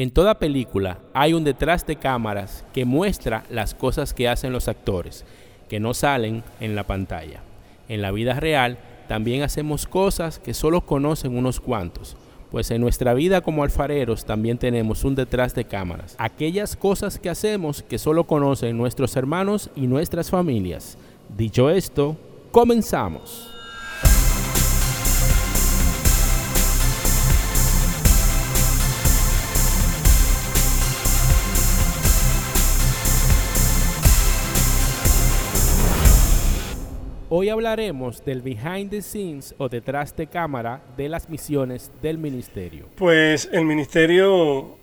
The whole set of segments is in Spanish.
En toda película hay un detrás de cámaras que muestra las cosas que hacen los actores, que no salen en la pantalla. En la vida real también hacemos cosas que solo conocen unos cuantos, pues en nuestra vida como alfareros también tenemos un detrás de cámaras. Aquellas cosas que hacemos que solo conocen nuestros hermanos y nuestras familias. Dicho esto, comenzamos. Hoy hablaremos del behind the scenes o detrás de cámara de las misiones del ministerio. Pues el ministerio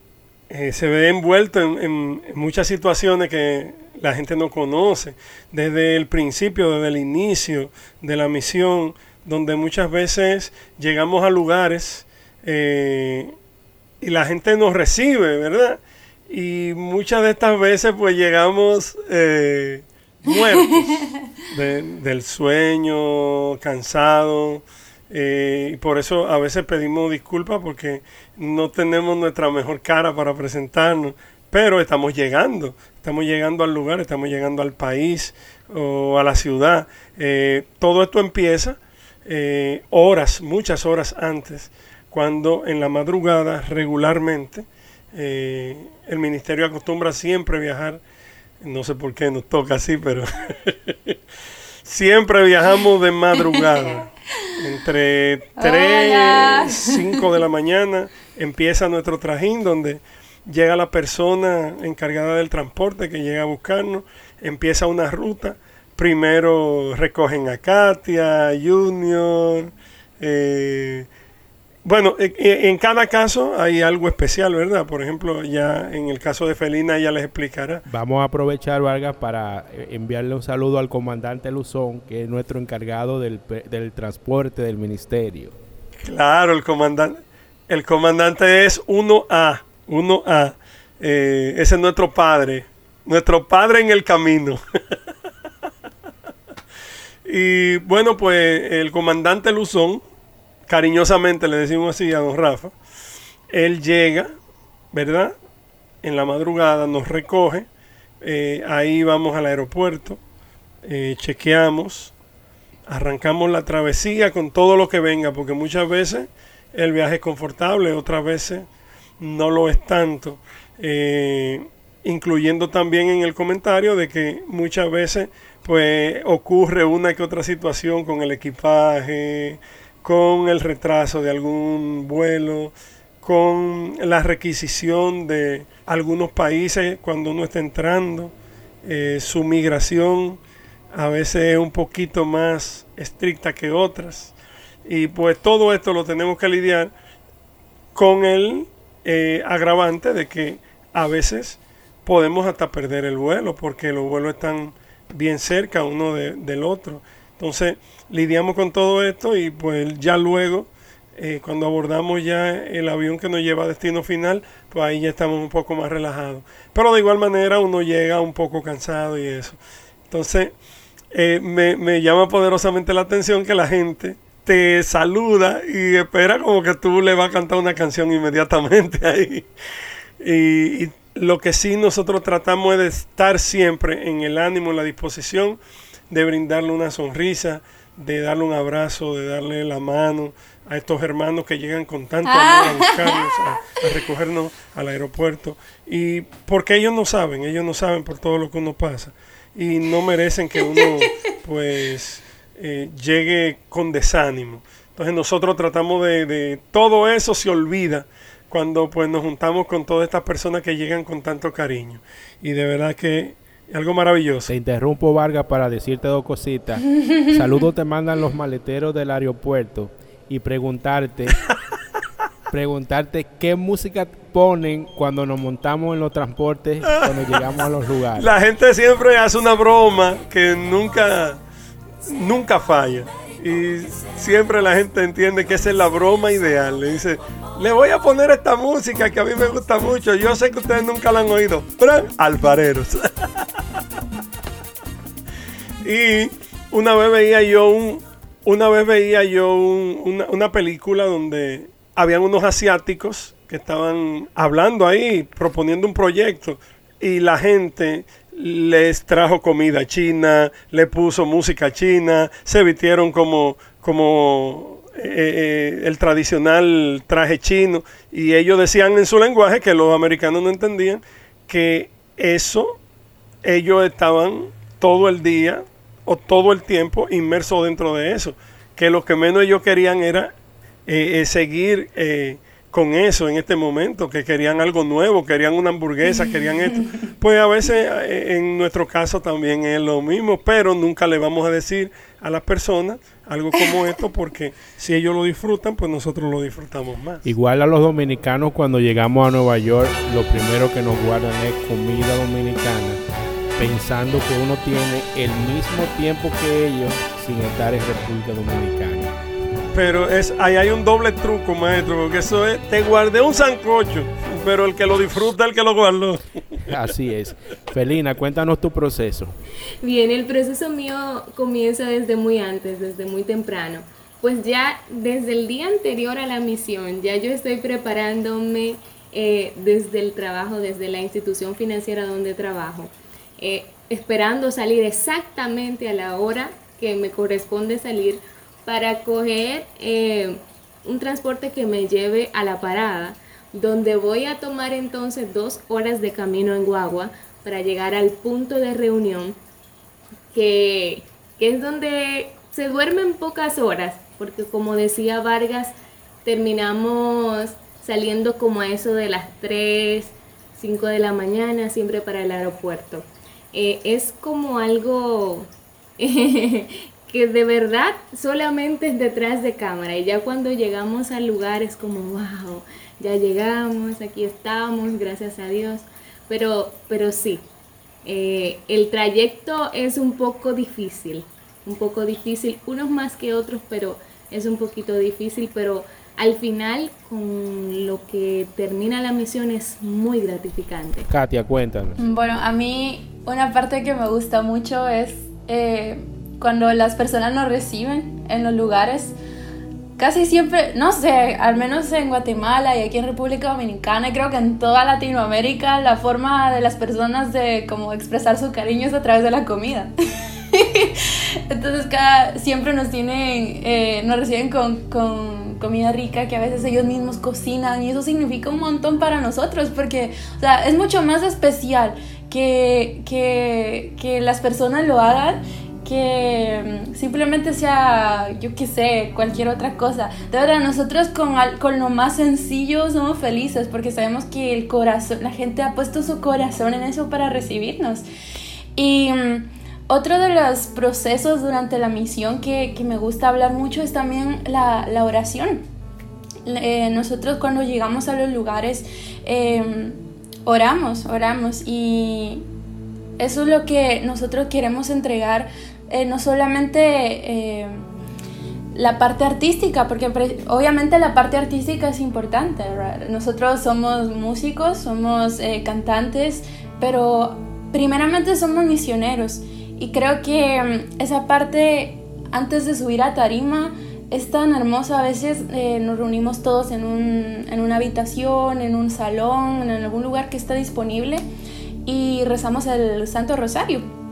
eh, se ve envuelto en, muchas situaciones que la gente no conoce, desde el principio, desde el inicio de la misión, donde muchas veces llegamos a lugares eh, y la gente nos recibe, ¿verdad? Y muchas de estas veces pues llegamos... Eh, muertos del sueño, cansado eh, y por eso a veces pedimos disculpas porque no tenemos nuestra mejor cara para presentarnos. Pero estamos llegando, estamos llegando al lugar, estamos llegando al país o a la ciudad. Eh, todo esto empieza eh, horas, muchas horas antes, cuando en la madrugada regularmente el ministerio acostumbra siempre viajar no sé por qué nos toca así, pero siempre viajamos de madrugada. Entre 3 y 5 de la mañana empieza nuestro trajín donde llega la persona encargada del transporte que llega a buscarnos, empieza una ruta. Primero recogen a Katia, Junior, eh, bueno, e, e, en cada caso hay algo especial, ¿verdad? Por ejemplo, ya en el caso de Felina ya les explicará. Vamos a aprovechar, Vargas, para eh, enviarle un saludo al comandante Luzón, que es nuestro encargado del, transporte del ministerio. Claro, el comandante, el comandante es 1A, 1A. Eh, ese es nuestro padre, nuestro padre en el camino. y bueno, pues el comandante Luzón cariñosamente le decimos así a don Rafa, él llega, ¿verdad? En la madrugada nos recoge, eh, ahí vamos al aeropuerto, eh, chequeamos, arrancamos la travesía con todo lo que venga, porque muchas veces el viaje es confortable, otras veces no lo es tanto. Eh, incluyendo también en el comentario de que muchas veces pues ocurre una que otra situación con el equipaje, con el retraso de algún vuelo, con la requisición de algunos países cuando uno está entrando, eh, su migración a veces es un poquito más estricta que otras. Y pues todo esto lo tenemos que lidiar con el eh, agravante de que a veces podemos hasta perder el vuelo porque los vuelos están bien cerca uno del otro. Entonces lidiamos con todo esto y pues ya luego, eh, cuando abordamos ya el avión que nos lleva a destino final, pues ahí ya estamos un poco más relajados. Pero de igual manera uno llega un poco cansado y eso. Entonces eh, me, me llama poderosamente la atención que la gente te saluda y espera como que tú le vas a cantar una canción inmediatamente ahí. Y, y, lo que sí nosotros tratamos es de estar siempre en el ánimo, en la disposición de brindarle una sonrisa, de darle un abrazo, de darle la mano a estos hermanos que llegan con tanto amor a ah. buscarnos, a, recogernos al aeropuerto. Y porque ellos no saben, ellos no saben por todo lo que uno pasa. Y no merecen que uno pues eh, llegue con desánimo. Entonces nosotros tratamos de, de, todo eso se olvida cuando pues nos juntamos con todas estas personas que llegan con tanto cariño. Y de verdad que algo maravilloso. Te interrumpo, Vargas, para decirte dos cositas. Saludos te mandan los maleteros del aeropuerto y preguntarte, preguntarte qué música ponen cuando nos montamos en los transportes, cuando llegamos a los lugares. La gente siempre hace una broma que nunca, nunca falla. Y siempre la gente entiende que esa es la broma ideal. Le dice, le voy a poner esta música que a mí me gusta mucho. Yo sé que ustedes nunca la han oído. Alfareros. y una vez veía yo un, una vez veía yo una, película donde habían unos asiáticos que estaban hablando ahí, proponiendo un proyecto, y la gente les trajo comida china, le puso música china, se vistieron como, como eh, eh, el tradicional traje chino, y ellos decían en su lenguaje que los americanos no entendían que eso ellos estaban todo el día o todo el tiempo inmersos dentro de eso, que lo que menos ellos querían era eh, seguir con eso en este momento, que querían algo nuevo, querían una hamburguesa, querían esto. Pues a veces eh, en nuestro caso también es lo mismo, pero nunca le vamos a decir a las personas algo como esto porque si ellos lo disfrutan, pues nosotros lo disfrutamos más. Igual a los dominicanos cuando llegamos a Nueva York, lo primero que nos guardan es comida dominicana, pensando que uno tiene el mismo tiempo que ellos sin estar en República Dominicana pero es ahí hay un doble truco, maestro, porque eso es, te guardé un sancocho, pero el que lo disfruta el que lo guardó. Así es. Felina, cuéntanos tu proceso. Bien, el proceso mío comienza desde muy antes, desde muy temprano. Pues ya desde el día anterior a la misión, ya yo estoy preparándome eh, desde el trabajo, desde la institución financiera donde trabajo, eh, esperando salir exactamente a la hora que me corresponde salir para coger eh, un transporte que me lleve a la parada, donde voy a tomar entonces dos horas de camino en guagua para llegar al punto de reunión, que, es donde se duermen pocas horas, porque como decía Vargas, terminamos saliendo como a eso de las 3, 5 de la mañana, siempre para el aeropuerto. Eh, es como algo que de verdad solamente es detrás de cámara y ya cuando llegamos al lugar es como, wow, ya llegamos, aquí estamos, gracias a Dios. Pero, pero sí, eh, el trayecto es un poco difícil, un poco difícil, unos más que otros, pero es un poquito difícil, pero al final con lo que termina la misión es muy gratificante. Katia, cuéntanos. Bueno, a mí una parte que me gusta mucho es... Eh, cuando las personas nos reciben en los lugares, casi siempre, no sé, al menos en Guatemala y aquí en República Dominicana y creo que en toda Latinoamérica, la forma de las personas de como expresar su cariño es a través de la comida. Entonces cada, siempre nos tienen, eh, nos reciben con, con, comida rica que a veces ellos mismos cocinan y eso significa un montón para nosotros porque, o sea, es mucho más especial que, que, que las personas lo hagan que mm, simplemente sea, yo qué sé, cualquier otra cosa. De verdad, nosotros con, con lo más sencillo somos felices porque sabemos que el corazón, la gente ha puesto su corazón en eso para recibirnos. Y mm, otro de los procesos durante la misión que, que me gusta hablar mucho es también la, la oración. Eh, nosotros cuando llegamos a los lugares em, oramos, oramos y eso es lo que nosotros queremos entregar eh, no solamente eh, la parte artística, porque obviamente la parte artística es importante. Nosotros somos músicos, somos eh, cantantes, pero primeramente somos misioneros. Y creo que mm, esa parte, antes de subir a tarima, es tan hermosa. A veces nos reunimos todos en, un, en una habitación, en un salón, en algún lugar que está disponible y rezamos el Santo Rosario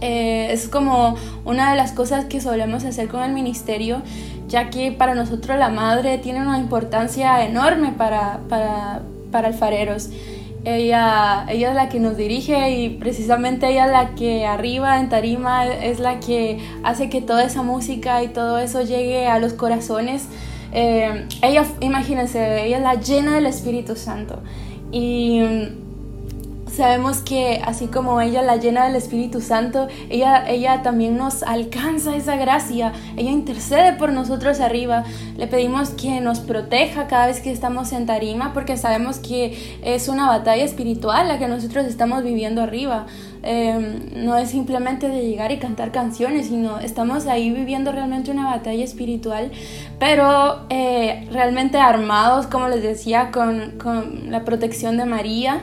eh, es como una de las cosas que solemos hacer con el ministerio, ya que para nosotros la madre tiene una importancia enorme para, para, para alfareros. Ella, ella es la que nos dirige y precisamente ella es la que arriba en tarima es la que hace que toda esa música y todo eso llegue a los corazones. Eh, ella, imagínense, ella es la llena del Espíritu Santo. Y sabemos que así como ella la llena del Espíritu Santo, ella, ella también nos alcanza esa gracia, ella intercede por nosotros arriba. Le pedimos que nos proteja cada vez que estamos en tarima porque sabemos que es una batalla espiritual la que nosotros estamos viviendo arriba. Em, no es simplemente de llegar y cantar canciones, sino estamos ahí viviendo realmente una batalla espiritual, pero eh, realmente armados, como les decía, con, con la protección de María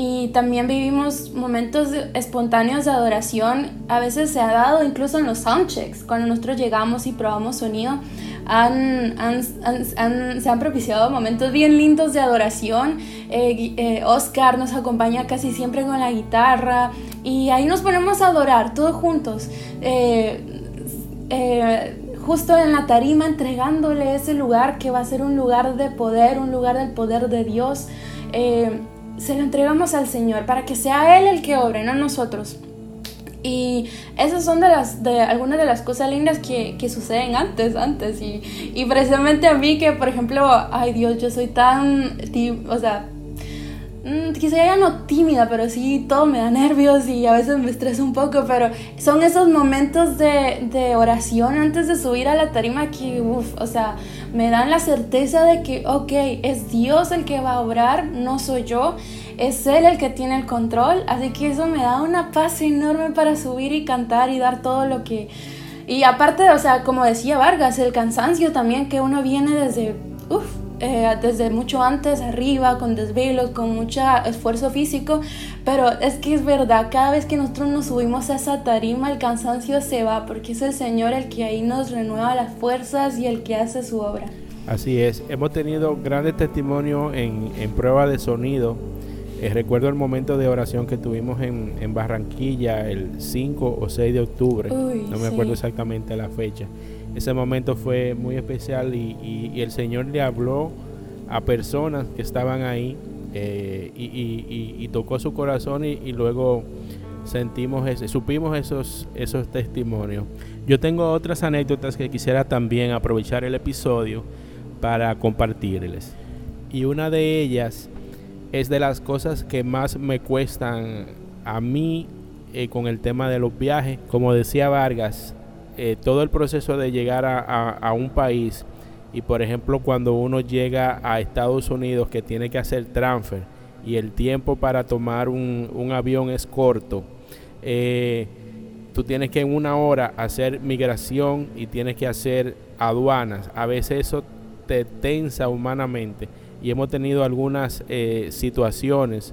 y también vivimos momentos espontáneos de adoración. A veces se ha dado incluso en los soundchecks, cuando nosotros llegamos y probamos sonido. han, se han propiciado momentos bien lindos de adoración. Eh, eh, Oscar nos acompaña casi siempre con la guitarra y ahí nos ponemos a adorar todos juntos. Eh, justo en la tarima entregándole ese lugar que va a ser un lugar de poder, un lugar del poder de Dios. Se lo entregamos al Señor para que sea Él el que obre, no nosotros. Y esas son de las de algunas de las cosas lindas que, que suceden antes, antes. Y, y, precisamente a mí que, por ejemplo, ay Dios, yo soy tan, o sea, mm, quizá ya no tímida, pero sí todo me da nervios y a veces me estresa un poco, pero son esos momentos de, de oración antes de subir a la tarima que, uff, o sea, me dan la certeza de que, ok, es Dios el que va a obrar, no soy yo es Él el que tiene el control, así que eso me da una paz enorme para subir y cantar y dar todo lo que... Y aparte, o sea, como decía Vargas, el cansancio también que uno viene desde, uf, eh, desde mucho antes arriba, con desvelos, con mucho esfuerzo físico, pero es que es verdad, cada vez que nosotros nos subimos a esa tarima, el cansancio se va, porque es el Señor el que ahí nos renueva las fuerzas y el que hace su obra. Así es, hemos tenido grandes testimonios en, en prueba de sonido eh, recuerdo el momento de oración que tuvimos en, en, Barranquilla el 5 o 6 de octubre, no me acuerdo exactamente la fecha. Ese momento fue muy especial y, el Señor le habló a personas que estaban ahí eh, y, y, tocó su corazón y, luego sentimos ese, supimos esos, esos testimonios. Yo tengo otras anécdotas que quisiera también aprovechar el episodio para compartirles. Y una de ellas es de las cosas que más me cuestan a mí eh, con el tema de los viajes. Como decía Vargas, eh, todo el proceso de llegar a, un país y por ejemplo cuando uno llega a Estados Unidos que tiene que hacer transfer y el tiempo para tomar un, avión es corto, eh, tú tienes que en una hora hacer migración y tienes que hacer aduanas. A veces eso te tensa humanamente y hemos tenido algunas eh, situaciones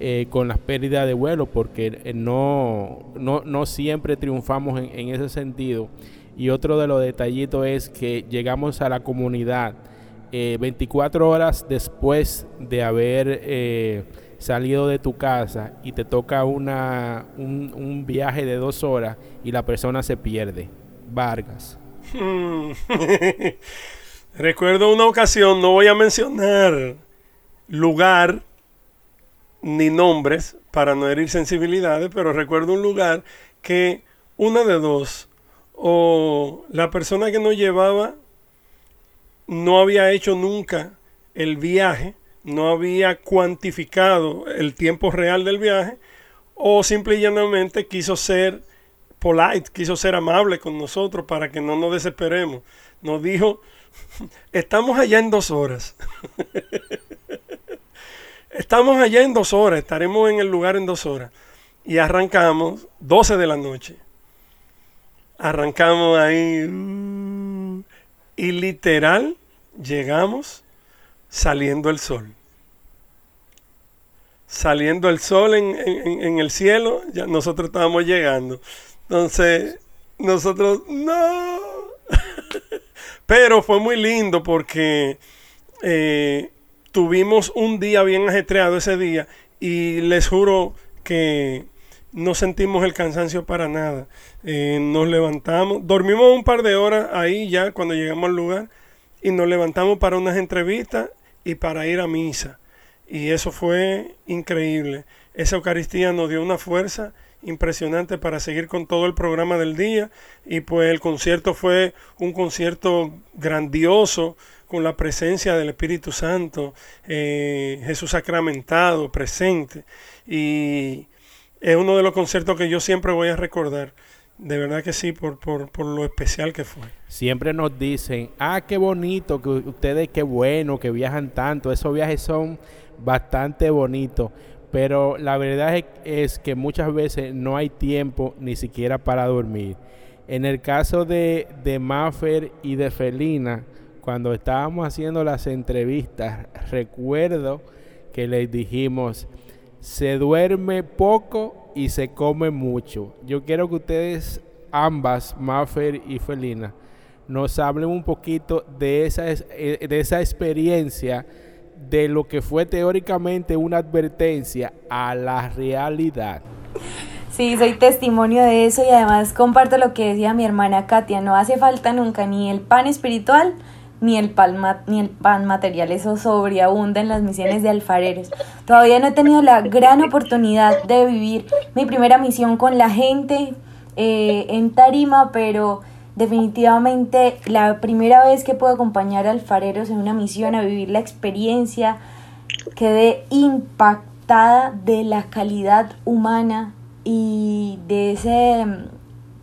eh, con las pérdidas de vuelo porque eh, no, no, siempre triunfamos en, ese sentido. Y otro de los detallitos es que llegamos a la comunidad 24 horas después de haber salido de tu casa y te toca una, un, un viaje de dos horas y la persona se pierde. Vargas. Recuerdo una ocasión, no voy a mencionar lugar ni nombres para no herir sensibilidades, pero recuerdo un lugar que una de dos, o la persona que nos llevaba no había hecho nunca el viaje, no había cuantificado el tiempo real del viaje, o simple y llanamente quiso ser polite, quiso ser amable con nosotros para que no nos desesperemos. Nos dijo, Estamos allá en dos horas. Estamos allá en dos horas. Estaremos en el lugar en dos horas. Y arrancamos 12 de la noche. Arrancamos ahí. Y literal llegamos saliendo el sol. Saliendo el sol en, en el cielo, nosotros estábamos llegando. Entonces, nosotros, no. Pero fue muy lindo porque eh, tuvimos un día bien ajetreado ese día y les juro que no sentimos el cansancio para nada. Eh, nos levantamos, dormimos un par de horas ahí ya cuando llegamos al lugar y nos levantamos para unas entrevistas y para ir a misa. Y eso fue increíble. Esa Eucaristía nos dio una fuerza impresionante para seguir con todo el programa del día y pues el concierto fue un concierto grandioso con la presencia del Espíritu Santo, eh, Jesús sacramentado, presente y es uno de los conciertos que yo siempre voy a recordar. De verdad que sí, por, por, por lo especial que fue. Siempre nos dicen, ah, qué bonito, que ustedes qué bueno, que viajan tanto. Esos viajes son bastante bonitos pero la verdad es, que muchas veces no hay tiempo ni siquiera para dormir. En el caso de, de Maffer y de Felina, cuando estábamos haciendo las entrevistas, recuerdo que les dijimos, se duerme poco y se come mucho. Yo quiero que ustedes, ambas, Maffer y Felina, nos hable un poquito de esa, eh, de esa experiencia de lo que fue teóricamente una advertencia a la realidad. Sí, soy testimonio de eso y además comparto lo que decía mi hermana Katia, no hace falta nunca ni el pan espiritual ni el pan, ni el pan material, eso sobreabunda en las misiones de alfareros. Todavía no he tenido la gran oportunidad de vivir mi primera misión con la gente eh, en Tarima, pero definitivamente la primera vez que puedo acompañar a alfareros en una misión a vivir la experiencia, quedé impactada de la calidad humana y de ese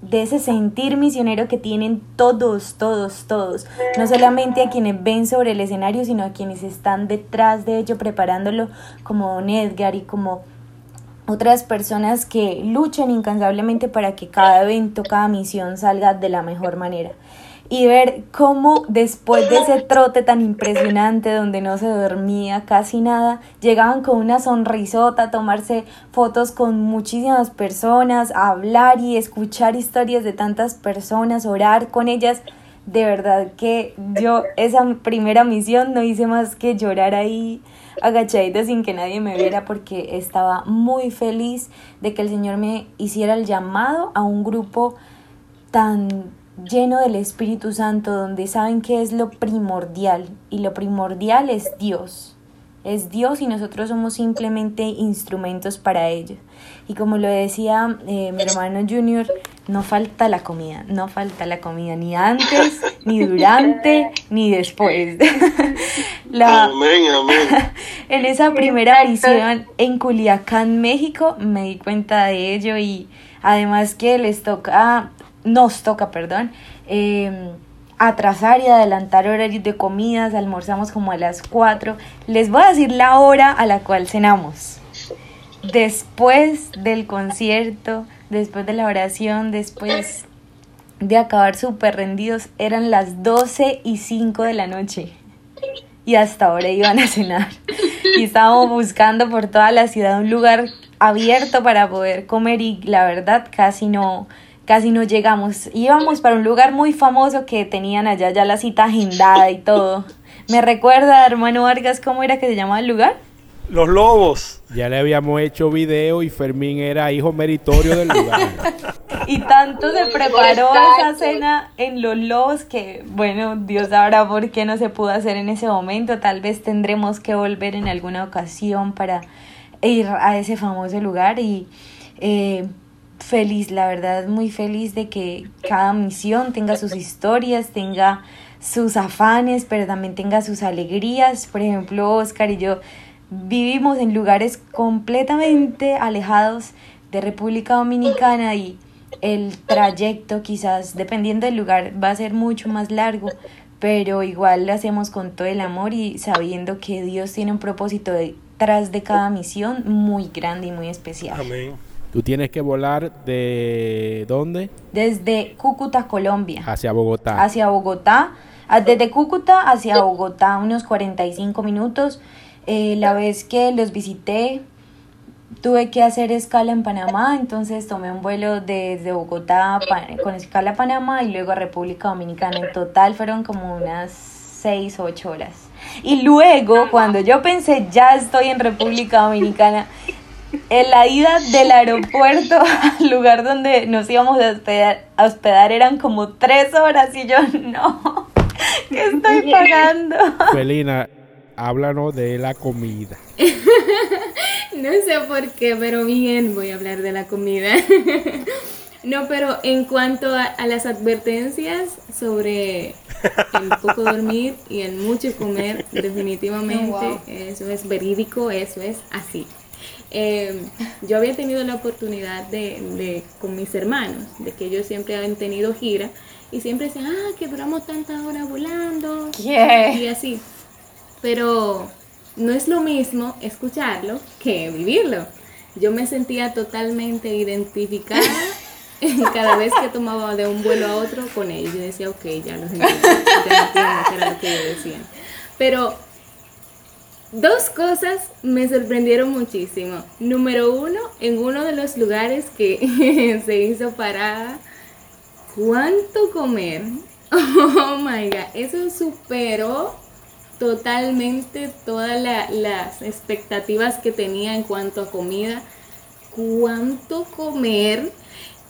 de ese sentir misionero que tienen todos, todos, todos, no solamente a quienes ven sobre el escenario, sino a quienes están detrás de ello preparándolo, como Don Edgar y como otras personas que luchan incansablemente para que cada evento, cada misión salga de la mejor manera. Y ver cómo después de ese trote tan impresionante donde no se dormía casi nada, llegaban con una sonrisota a tomarse fotos con muchísimas personas, a hablar y escuchar historias de tantas personas, orar con ellas. De verdad que yo esa primera misión no hice más que llorar ahí agachadita sin que nadie me viera porque estaba muy feliz de que el Señor me hiciera el llamado a un grupo tan lleno del Espíritu Santo donde saben que es lo primordial y lo primordial es Dios. Es Dios y nosotros somos simplemente instrumentos para ello. Y como lo decía eh, mi hermano Junior, no falta la comida, no falta la comida ni antes, ni durante, ni después. amén, amén. En esa primera visión en Culiacán, México, me di cuenta de ello y además que les toca, nos toca, perdón, em, atrasar y adelantar horarios de comidas, almorzamos como a las 4. Les voy a decir la hora a la cual cenamos. Después del concierto, después de la oración, después de acabar súper rendidos, eran las 12 y 5 de la noche. Y hasta ahora iban a cenar. Y estábamos buscando por toda la ciudad un lugar abierto para poder comer y la verdad casi no, casi no llegamos. Íbamos para un lugar muy famoso que tenían allá ya la cita agendada y todo. ¿Me recuerda, hermano Vargas, cómo era que se llamaba el lugar? Los Lobos. Ya le habíamos hecho video y Fermín era hijo meritorio del lugar. y tanto se preparó esa cena en Los Lobos que, bueno, Dios sabrá por qué no se pudo hacer en ese momento. Tal vez tendremos que volver en alguna ocasión para ir a ese famoso lugar y eh, feliz, la verdad, muy feliz de que cada misión tenga sus historias, tenga sus afanes, pero también tenga sus alegrías. Por ejemplo, Oscar y yo vivimos en lugares completamente alejados de República Dominicana y el trayecto quizás dependiendo del lugar va a ser mucho más largo, pero igual lo hacemos con todo el amor y sabiendo que Dios tiene un propósito detrás de cada misión muy grande y muy especial. Amén. Tú tienes que volar de dónde? Desde Cúcuta, Colombia. Hacia Bogotá. Hacia Bogotá. Ah, desde Cúcuta hacia Bogotá, unos 45 minutos. Eh, la vez que los visité, tuve que hacer escala en Panamá, entonces tomé un vuelo desde Bogotá con escala a Panamá y luego a República Dominicana. En total fueron como unas 6 o 8 horas. Y luego, cuando yo pensé, ya estoy en República Dominicana, en la ida del aeropuerto al lugar donde nos íbamos a hospedar, a hospedar eran como 3 horas y yo, no, ¿qué estoy pagando? Felina, háblanos de la comida. no sé por qué, pero bien voy a hablar de la comida. no, pero en cuanto a, las advertencias sobre el poco dormir y el mucho comer, definitivamente eso es verídico, eso es así. Em, yo había tenido la oportunidad de, con mis hermanos, de que ellos siempre han tenido gira y siempre decían, ah, que duramos tantas horas volando y así pero no es lo mismo escucharlo que vivirlo. Yo me sentía totalmente identificada cada vez que tomaba de un vuelo a otro con ellos. Yo decía, ok, ya los entiendo, ya entiendo era lo que ellos decían. Pero dos cosas me sorprendieron muchísimo. Número uno, en uno de los lugares que se hizo parada, ¿cuánto comer? Oh my god, eso superó totalmente todas las expectativas que tenía en cuanto a comida. ¿Cuánto comer?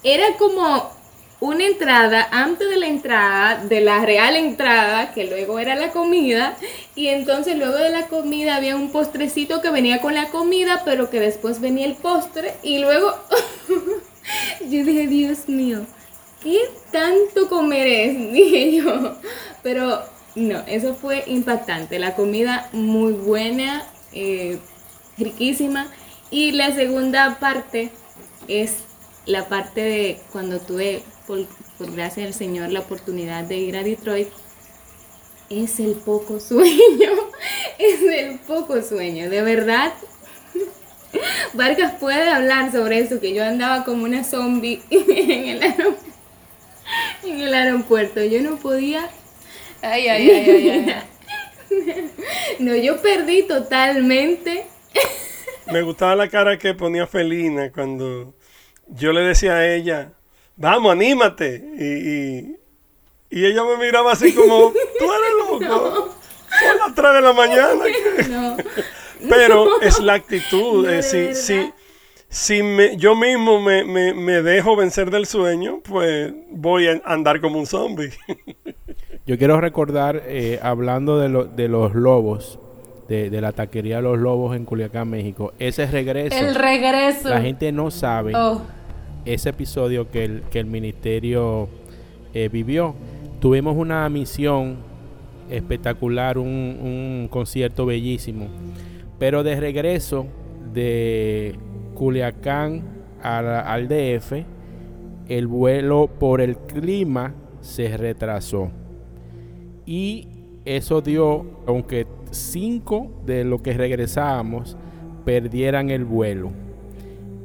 Era como una entrada antes de la entrada, de la real entrada, que luego era la comida, y entonces luego de la comida había un postrecito que venía con la comida, pero que después venía el postre, y luego yo dije, Dios mío, ¿qué tanto comer es? Dije yo, pero no, eso fue impactante, la comida muy buena, eh, riquísima, y la segunda parte es la parte de cuando tuve por, gracias al Señor, la oportunidad de ir a Detroit, es el poco sueño, es el poco sueño, de verdad. Vargas puede hablar sobre eso, que yo andaba como una zombie en el aeropuerto, yo no podía... Ay, ay, ay, ay, ay. No, yo perdí totalmente. Me gustaba la cara que ponía Felina cuando yo le decía a ella, vamos, anímate. Y, y, ella me miraba así como, tú eres loco. Son las 3 de la mañana. No, Pero es la actitud. si, si, si me, yo mismo me, me, me, dejo vencer del sueño, pues voy a andar como un zombie. Yo quiero recordar, eh, hablando de, lo, de los lobos, de, de, la taquería de los lobos en Culiacán, México, ese regreso. El regreso. La gente no sabe. Oh ese episodio que el, que el ministerio eh, vivió. Tuvimos una misión espectacular, un, un concierto bellísimo, pero de regreso de Culiacán al, DF, el vuelo por el clima se retrasó. Y eso dio, aunque cinco de los que regresábamos perdieran el vuelo.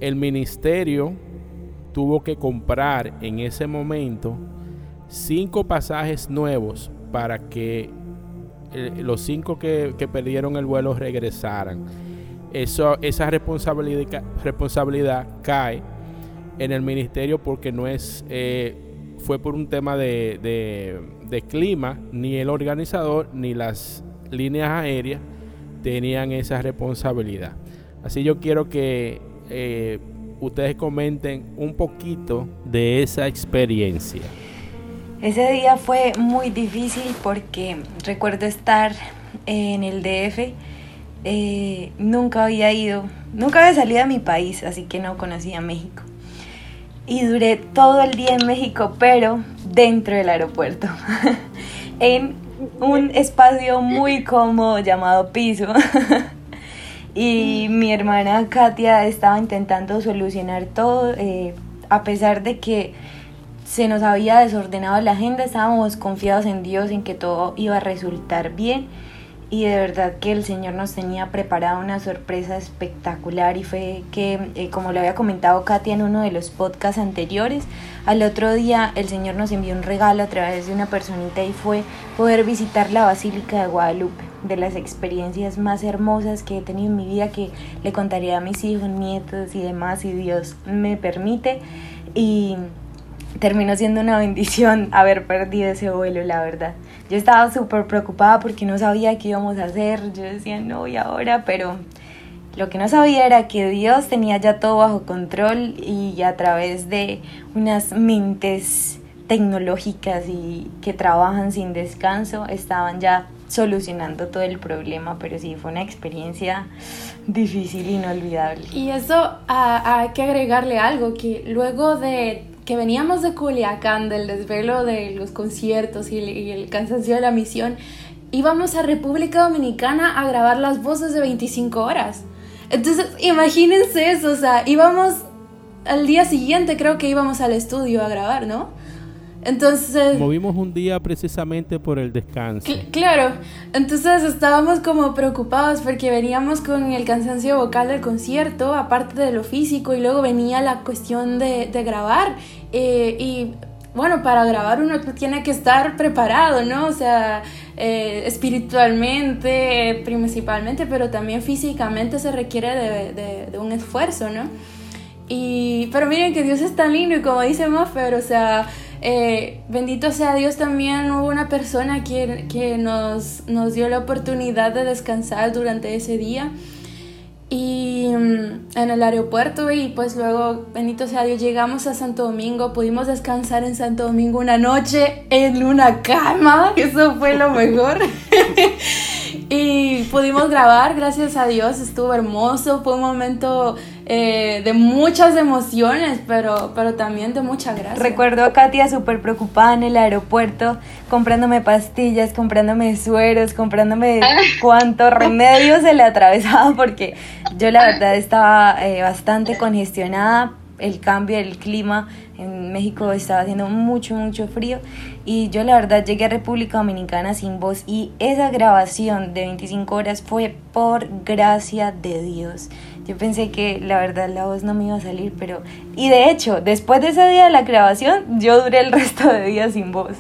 El ministerio tuvo que comprar en ese momento cinco pasajes nuevos para que eh, los cinco que, perdieron el vuelo regresaran. Eso, esa responsabilidad, responsabilidad cae en el ministerio porque no es eh, fue por un tema de, clima, ni el organizador ni las líneas aéreas tenían esa responsabilidad. Así yo quiero que eh, ustedes comenten un poquito de esa experiencia. Ese día fue muy difícil porque recuerdo estar en el DF. Eh, nunca había ido, nunca había salido a mi país, así que no conocía México. Y duré todo el día en México, pero dentro del aeropuerto, en un espacio muy cómodo llamado piso. y mi hermana Katia estaba intentando solucionar todo, eh, a pesar de que se nos había desordenado la agenda, estábamos confiados en Dios, en que todo iba a resultar bien y de verdad que el Señor nos tenía preparado una sorpresa espectacular y fue que, eh, como lo había comentado Katia en uno de los podcasts anteriores, al otro día el Señor nos envió un regalo a través de una personita y fue poder visitar la Basílica de Guadalupe, de las experiencias más hermosas que he tenido en mi vida, que le contaría a mis hijos, nietos y demás, si Dios me permite. Y terminó siendo una bendición haber perdido ese vuelo, la verdad. Yo estaba súper preocupada porque no sabía qué íbamos a hacer. Yo decía, no, y ahora, pero lo que no sabía era que Dios tenía ya todo bajo control y a través de unas mentes tecnológicas y que trabajan sin descanso estaban ya solucionando todo el problema, pero sí fue una experiencia difícil, inolvidable. Y eso hay que agregarle algo, que luego de que veníamos de Culiacán, del desvelo de los conciertos y el, cansancio de la misión, íbamos a República Dominicana a grabar las voces de 25 horas. Entonces, imagínense eso, o sea, íbamos al día siguiente, creo que íbamos al estudio a grabar, ¿no? Entonces... Movimos un día precisamente por el descanso. claro, entonces estábamos como preocupados porque veníamos con el cansancio vocal del concierto, aparte de lo físico, y luego venía la cuestión de, de grabar. Eh, y bueno, para grabar uno tiene que estar preparado, ¿no? O sea, eh, espiritualmente principalmente, pero también físicamente se requiere de, de, de un esfuerzo, ¿no? Y, pero miren que Dios es tan lindo y como dice Maffer, o sea, Eh, bendito sea Dios también hubo una persona que, que nos, nos dio la oportunidad de descansar durante ese día y mm, en el aeropuerto y pues luego, bendito sea Dios, llegamos a Santo Domingo, pudimos descansar en Santo Domingo una noche en una cama, eso fue lo mejor. y pudimos grabar, gracias a Dios, estuvo hermoso, fue un momento eh, de muchas emociones, pero, pero también de mucha gracia. Recuerdo a Katia súper preocupada en el aeropuerto, comprándome pastillas, comprándome sueros, comprándome cuántos remedios se le atravesaba, porque yo la verdad estaba eh, bastante congestionada, el cambio del clima en México estaba haciendo mucho, mucho frío y yo la verdad llegué a República Dominicana sin voz y esa grabación de 25 horas fue por gracia de Dios. Yo pensé que la verdad la voz no me iba a salir, pero... Y de hecho, después de ese día de la grabación, yo duré el resto de días sin voz.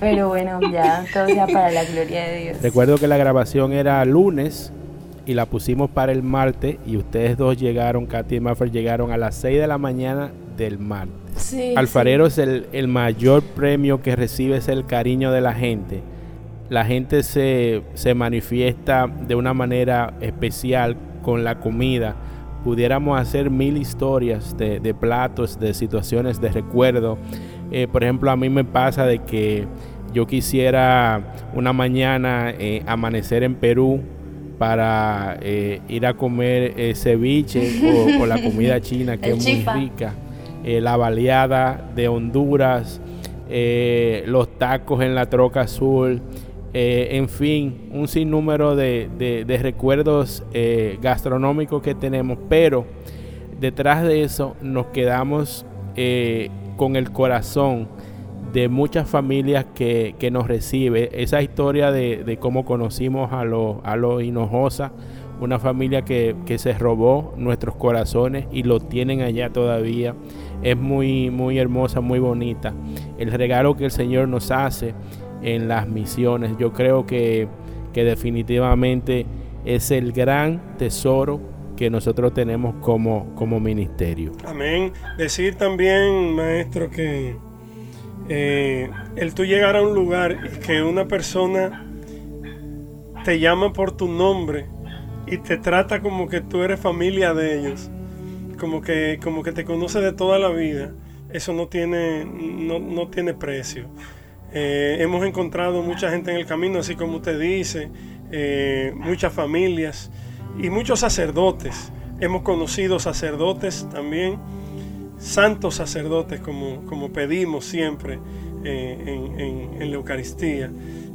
Pero bueno, ya, todo sea para la gloria de Dios. Recuerdo que la grabación era lunes y la pusimos para el martes y ustedes dos llegaron, Katy y Maffer, llegaron a las 6 de la mañana del martes. Sí, Alfarero es el, el mayor premio que recibe es el cariño de la gente. La gente se, se manifiesta de una manera especial con la comida. Pudiéramos hacer mil historias de, de platos, de situaciones, de recuerdo. Eh, por ejemplo, a mí me pasa de que yo quisiera una mañana eh, amanecer en Perú para eh, ir a comer eh, ceviche o, o la comida china que es muy rica, eh, la baleada de Honduras, los tacos en la troca azul, en fin, un sinnúmero de, de- de recuerdos gastronómicos que tenemos, pero detrás de eso nos quedamos con el corazón de muchas familias que, que nos recibe. Esa historia de, de cómo conocimos a los a los Hinojosa, una familia que, que se robó nuestros corazones y lo tienen allá todavía. Es muy, muy hermosa, muy bonita. El regalo que el Señor nos hace en las misiones, yo creo que, que definitivamente es el gran tesoro que nosotros tenemos como, como ministerio. Amén. Decir también, maestro, que eh, el tú llegar a un lugar y que una persona te llama por tu nombre y te trata como que tú eres familia de ellos, como que, como que te conoce de toda la vida, eso no tiene, no, no tiene precio. Eh, hemos encontrado mucha gente en el camino, así como usted dice, eh, muchas familias y muchos sacerdotes. Hemos conocido sacerdotes también, santos sacerdotes, como, como pedimos siempre eh, en, en- la Eucaristía.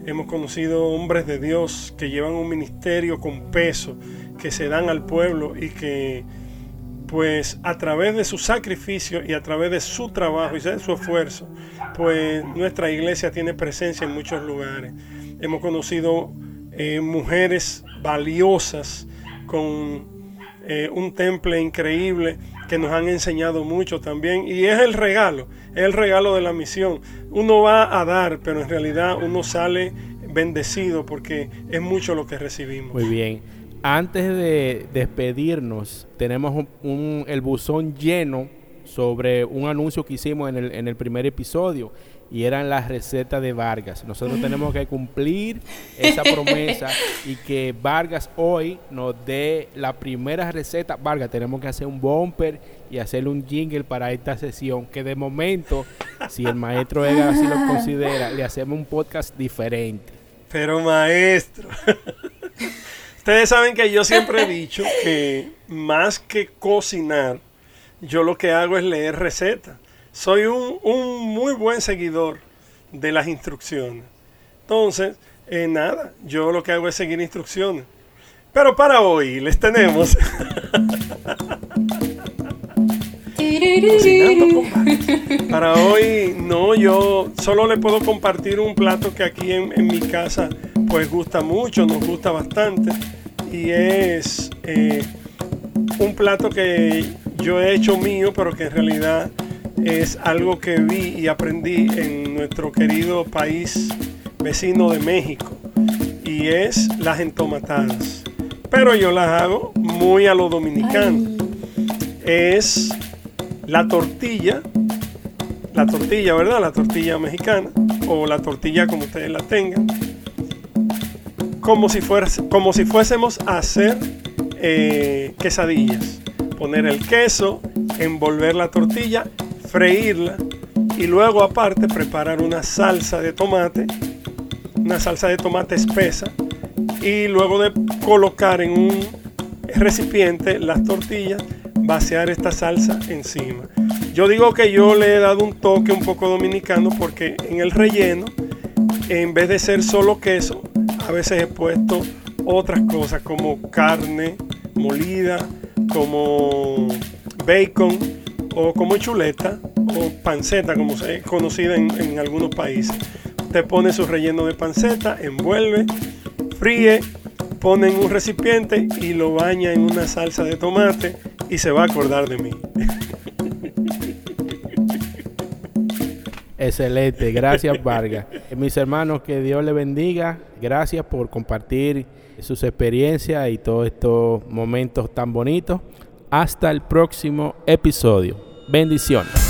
Hemos conocido hombres de Dios que llevan un ministerio con peso, que se dan al pueblo y que pues a través de su sacrificio y a través de su trabajo y de su esfuerzo, pues nuestra iglesia tiene presencia en muchos lugares. Hemos conocido eh, mujeres valiosas con eh, un temple increíble que nos han enseñado mucho también y es el regalo, es el regalo de la misión. Uno va a dar, pero en realidad uno sale bendecido porque es mucho lo que recibimos. Muy bien. Antes de despedirnos, tenemos un- un- el buzón lleno sobre un anuncio que hicimos en el, en el primer episodio y eran las recetas de Vargas. Nosotros tenemos que cumplir esa promesa y que Vargas hoy nos dé la primera receta. Vargas, tenemos que hacer un bumper y hacerle un jingle para esta sesión que de momento, si el maestro Edgar así lo considera, le hacemos un podcast diferente. Pero maestro, ustedes saben que yo siempre he dicho que más que cocinar, yo lo que hago es leer recetas. Soy un, un muy buen seguidor de las instrucciones. Entonces, eh, nada, yo lo que hago es seguir instrucciones. Pero para hoy les tenemos... Para hoy, no, yo solo le puedo compartir un plato que aquí en, en mi casa pues gusta mucho, nos gusta bastante. Y es eh, un plato que yo he hecho mío, pero que en realidad es algo que vi y aprendí en nuestro querido país vecino de México. Y es las entomatadas. Pero yo las hago muy a lo dominicano es la tortilla la tortilla, ¿verdad? La tortilla mexicana o la tortilla como ustedes la tengan. Como si, como si fuésemos a hacer eh, quesadillas. Poner el queso, envolver la tortilla, freírla y luego aparte preparar una salsa de tomate, una salsa de tomate espesa y luego de colocar en un recipiente las tortillas, vaciar esta salsa encima. Yo digo que yo le he dado un toque un poco dominicano porque en el relleno, en vez de ser solo queso, a veces he puesto otras cosas como carne molida, como bacon o como chuleta o panceta, como es conocida en, en algunos países. Te pone su relleno de panceta, envuelve, fríe, pone en un recipiente y lo baña en una salsa de tomate y se va a acordar de mí. Excelente, gracias Vargas. Mis hermanos, que Dios les bendiga. Gracias por compartir sus experiencias y todos estos momentos tan bonitos. Hasta el próximo episodio. Bendiciones.